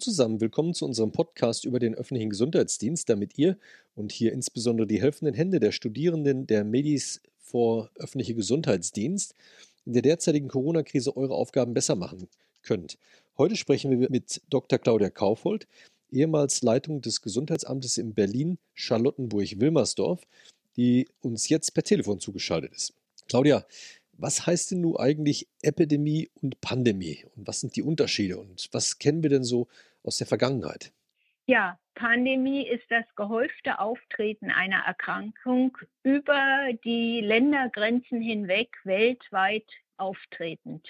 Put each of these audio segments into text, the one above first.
zusammen, willkommen zu unserem Podcast über den öffentlichen Gesundheitsdienst, damit ihr und hier insbesondere die helfenden Hände der Studierenden der Medis vor öffentliche Gesundheitsdienst in der derzeitigen Corona-Krise eure Aufgaben besser machen könnt. Heute sprechen wir mit Dr. Claudia Kaufhold, ehemals Leitung des Gesundheitsamtes in Berlin, Charlottenburg-Wilmersdorf, die uns jetzt per Telefon zugeschaltet ist. Claudia, was heißt denn nun eigentlich Epidemie und Pandemie? Und was sind die Unterschiede? Und was kennen wir denn so aus der Vergangenheit? Ja, Pandemie ist das gehäufte Auftreten einer Erkrankung über die Ländergrenzen hinweg weltweit auftretend.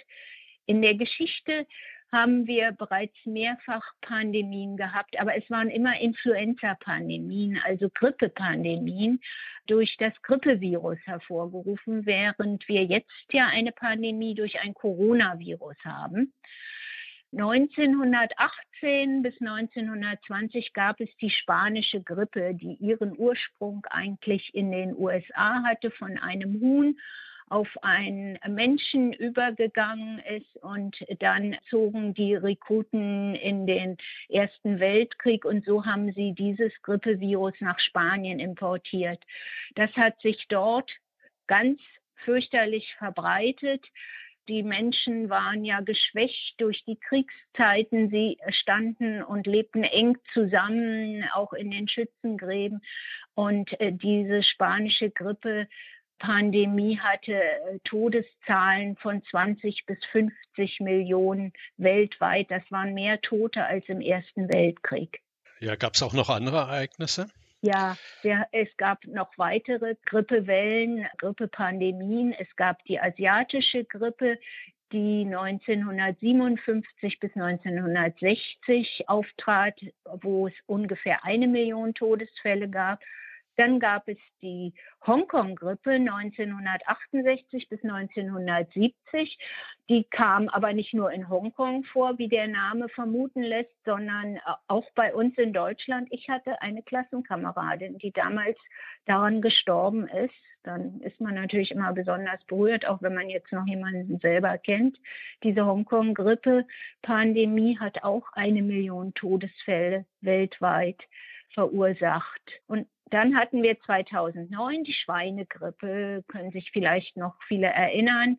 In der Geschichte haben wir bereits mehrfach Pandemien gehabt, aber es waren immer Influenza-Pandemien, also Grippepandemien durch das Grippevirus hervorgerufen, während wir jetzt ja eine Pandemie durch ein Coronavirus haben. 1918 bis 1920 gab es die spanische Grippe, die ihren Ursprung eigentlich in den USA hatte von einem Huhn auf einen Menschen übergegangen ist und dann zogen die Rekruten in den Ersten Weltkrieg und so haben sie dieses Grippevirus nach Spanien importiert. Das hat sich dort ganz fürchterlich verbreitet. Die Menschen waren ja geschwächt durch die Kriegszeiten. Sie standen und lebten eng zusammen, auch in den Schützengräben. Und äh, diese spanische Grippe Pandemie hatte äh, Todeszahlen von 20 bis 50 Millionen weltweit. Das waren mehr Tote als im Ersten Weltkrieg. Ja, gab es auch noch andere Ereignisse? Ja, der, es gab noch weitere Grippewellen, Grippepandemien. Es gab die asiatische Grippe, die 1957 bis 1960 auftrat, wo es ungefähr eine Million Todesfälle gab. Dann gab es die Hongkong-Grippe 1968 bis 1970. Die kam aber nicht nur in Hongkong vor, wie der Name vermuten lässt, sondern äh, auch bei uns in Deutschland. Ich hatte eine Klassenkameradin, die damals daran gestorben ist. Dann ist man natürlich immer besonders berührt, auch wenn man jetzt noch jemanden selber kennt. Diese Hongkong-Grippe-Pandemie hat auch eine Million Todesfälle weltweit verursacht. Und dann hatten wir 2009 die Schweinegrippe, können sich vielleicht noch viele erinnern,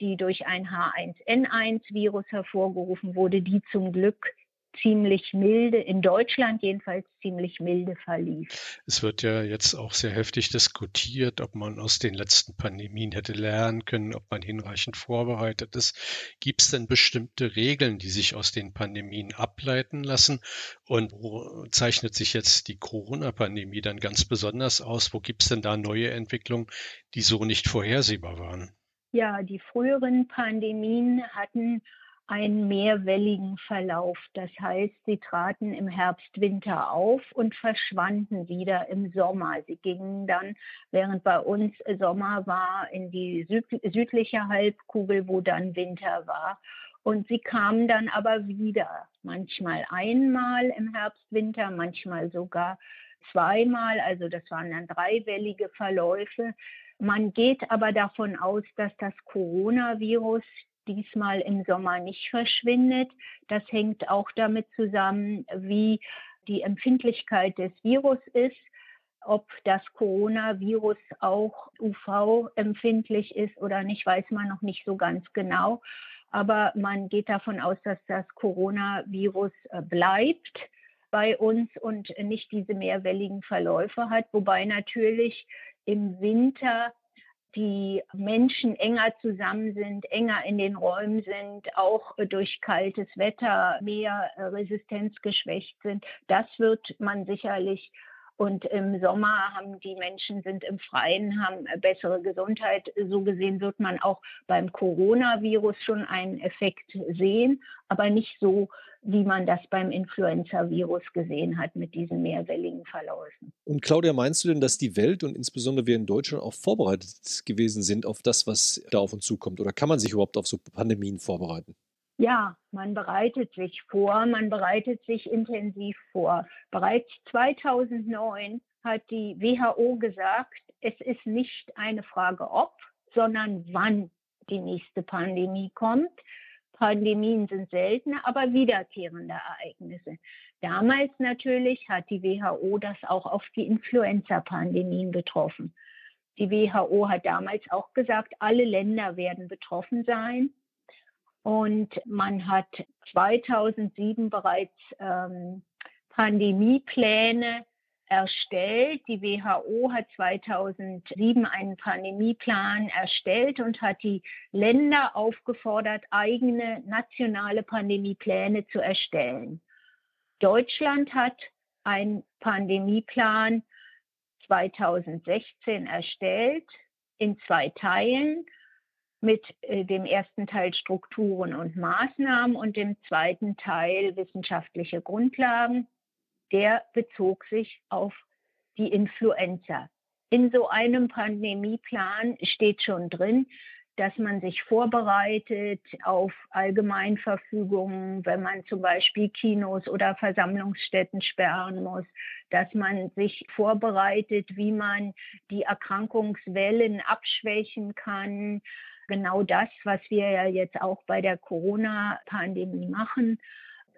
die durch ein H1N1-Virus hervorgerufen wurde, die zum Glück ziemlich milde, in Deutschland jedenfalls ziemlich milde verlief. Es wird ja jetzt auch sehr heftig diskutiert, ob man aus den letzten Pandemien hätte lernen können, ob man hinreichend vorbereitet ist. Gibt es denn bestimmte Regeln, die sich aus den Pandemien ableiten lassen? Und wo zeichnet sich jetzt die Corona-Pandemie dann ganz besonders aus? Wo gibt es denn da neue Entwicklungen, die so nicht vorhersehbar waren? Ja, die früheren Pandemien hatten einen mehrwelligen Verlauf. Das heißt, sie traten im Herbst, Winter auf und verschwanden wieder im Sommer. Sie gingen dann, während bei uns Sommer war, in die südliche Halbkugel, wo dann Winter war. Und sie kamen dann aber wieder, manchmal einmal im Herbst, Winter, manchmal sogar zweimal. Also das waren dann dreiwellige Verläufe. Man geht aber davon aus, dass das Coronavirus diesmal im Sommer nicht verschwindet. Das hängt auch damit zusammen, wie die Empfindlichkeit des Virus ist, ob das Coronavirus auch UV-empfindlich ist oder nicht, weiß man noch nicht so ganz genau. Aber man geht davon aus, dass das Coronavirus äh, bleibt bei uns und nicht diese mehrwelligen Verläufe hat, wobei natürlich im Winter die Menschen enger zusammen sind, enger in den Räumen sind, auch durch kaltes Wetter mehr resistenzgeschwächt sind. Das wird man sicherlich und im Sommer haben die Menschen sind im Freien, haben bessere Gesundheit. So gesehen wird man auch beim Coronavirus schon einen Effekt sehen, aber nicht so, wie man das beim Influenza-Virus gesehen hat mit diesen mehrwelligen Verläufen. Und Claudia, meinst du denn, dass die Welt und insbesondere wir in Deutschland auch vorbereitet gewesen sind auf das, was da auf uns zukommt? Oder kann man sich überhaupt auf so Pandemien vorbereiten? Ja, man bereitet sich vor, man bereitet sich intensiv vor. Bereits 2009 hat die WHO gesagt, es ist nicht eine Frage ob, sondern wann die nächste Pandemie kommt. Pandemien sind seltene, aber wiederkehrende Ereignisse. Damals natürlich hat die WHO das auch auf die Influenza-Pandemien betroffen. Die WHO hat damals auch gesagt, alle Länder werden betroffen sein. Und man hat 2007 bereits ähm, Pandemiepläne erstellt. Die WHO hat 2007 einen Pandemieplan erstellt und hat die Länder aufgefordert, eigene nationale Pandemiepläne zu erstellen. Deutschland hat einen Pandemieplan 2016 erstellt in zwei Teilen mit äh, dem ersten Teil Strukturen und Maßnahmen und dem zweiten Teil wissenschaftliche Grundlagen. Der bezog sich auf die Influenza. In so einem Pandemieplan steht schon drin, dass man sich vorbereitet auf Allgemeinverfügungen, wenn man zum Beispiel Kinos oder Versammlungsstätten sperren muss, dass man sich vorbereitet, wie man die Erkrankungswellen abschwächen kann. Genau das, was wir ja jetzt auch bei der Corona-Pandemie machen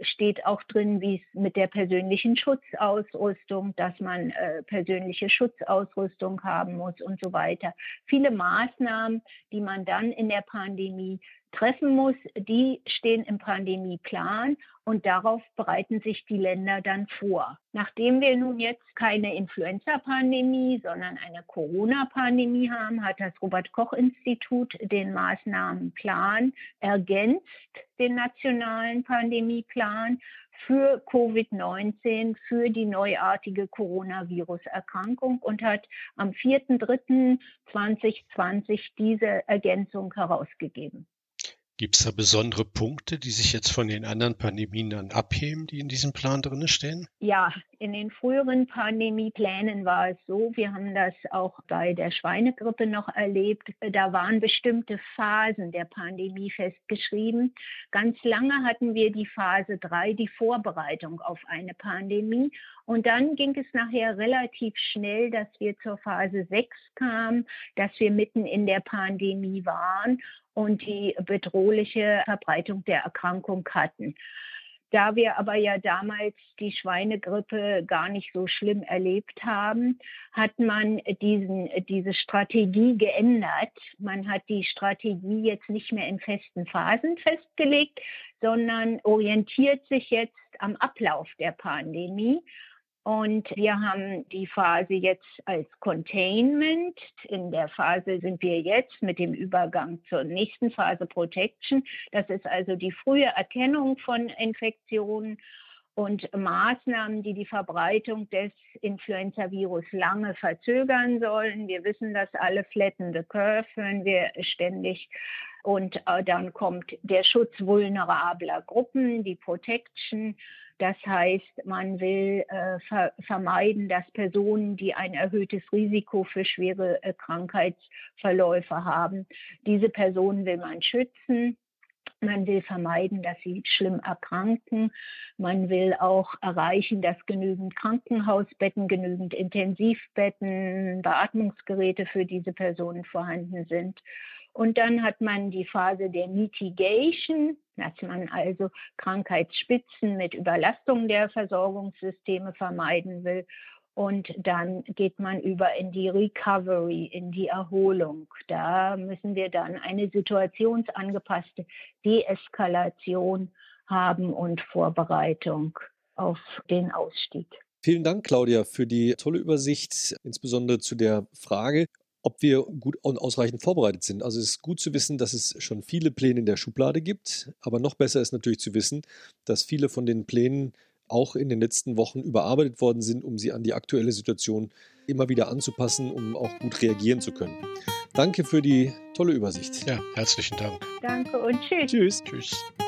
steht auch drin, wie es mit der persönlichen Schutzausrüstung, dass man äh, persönliche Schutzausrüstung haben muss und so weiter. Viele Maßnahmen, die man dann in der Pandemie treffen muss, die stehen im Pandemieplan und darauf bereiten sich die Länder dann vor. Nachdem wir nun jetzt keine Influenza-Pandemie, sondern eine Corona-Pandemie haben, hat das Robert Koch-Institut den Maßnahmenplan ergänzt, den nationalen Pandemieplan für Covid-19, für die neuartige Coronavirus-Erkrankung und hat am 4.3.2020 diese Ergänzung herausgegeben. Gibt es da besondere Punkte, die sich jetzt von den anderen Pandemien dann abheben, die in diesem Plan drin stehen? Ja, in den früheren Pandemieplänen war es so, wir haben das auch bei der Schweinegrippe noch erlebt, da waren bestimmte Phasen der Pandemie festgeschrieben. Ganz lange hatten wir die Phase 3, die Vorbereitung auf eine Pandemie. Und dann ging es nachher relativ schnell, dass wir zur Phase 6 kamen, dass wir mitten in der Pandemie waren und die bedrohliche Verbreitung der Erkrankung hatten. Da wir aber ja damals die Schweinegrippe gar nicht so schlimm erlebt haben, hat man diesen, diese Strategie geändert. Man hat die Strategie jetzt nicht mehr in festen Phasen festgelegt, sondern orientiert sich jetzt am Ablauf der Pandemie und wir haben die Phase jetzt als Containment. In der Phase sind wir jetzt mit dem Übergang zur nächsten Phase Protection. Das ist also die frühe Erkennung von Infektionen und Maßnahmen, die die Verbreitung des Influenza-Virus lange verzögern sollen. Wir wissen das alle, flatten the curve, hören wir ständig. Und äh, dann kommt der Schutz vulnerabler Gruppen, die Protection das heißt, man will äh, ver vermeiden, dass Personen, die ein erhöhtes Risiko für schwere äh, Krankheitsverläufe haben, diese Personen will man schützen. Man will vermeiden, dass sie schlimm erkranken. Man will auch erreichen, dass genügend Krankenhausbetten, genügend Intensivbetten, Beatmungsgeräte für diese Personen vorhanden sind. Und dann hat man die Phase der Mitigation, dass man also Krankheitsspitzen mit Überlastung der Versorgungssysteme vermeiden will. Und dann geht man über in die Recovery, in die Erholung. Da müssen wir dann eine situationsangepasste Deeskalation haben und Vorbereitung auf den Ausstieg. Vielen Dank, Claudia, für die tolle Übersicht, insbesondere zu der Frage, ob wir gut und ausreichend vorbereitet sind. Also es ist gut zu wissen, dass es schon viele Pläne in der Schublade gibt, aber noch besser ist natürlich zu wissen, dass viele von den Plänen auch in den letzten Wochen überarbeitet worden sind, um sie an die aktuelle Situation immer wieder anzupassen, um auch gut reagieren zu können. Danke für die tolle Übersicht. Ja, herzlichen Dank. Danke und tschüss. Tschüss. Tschüss.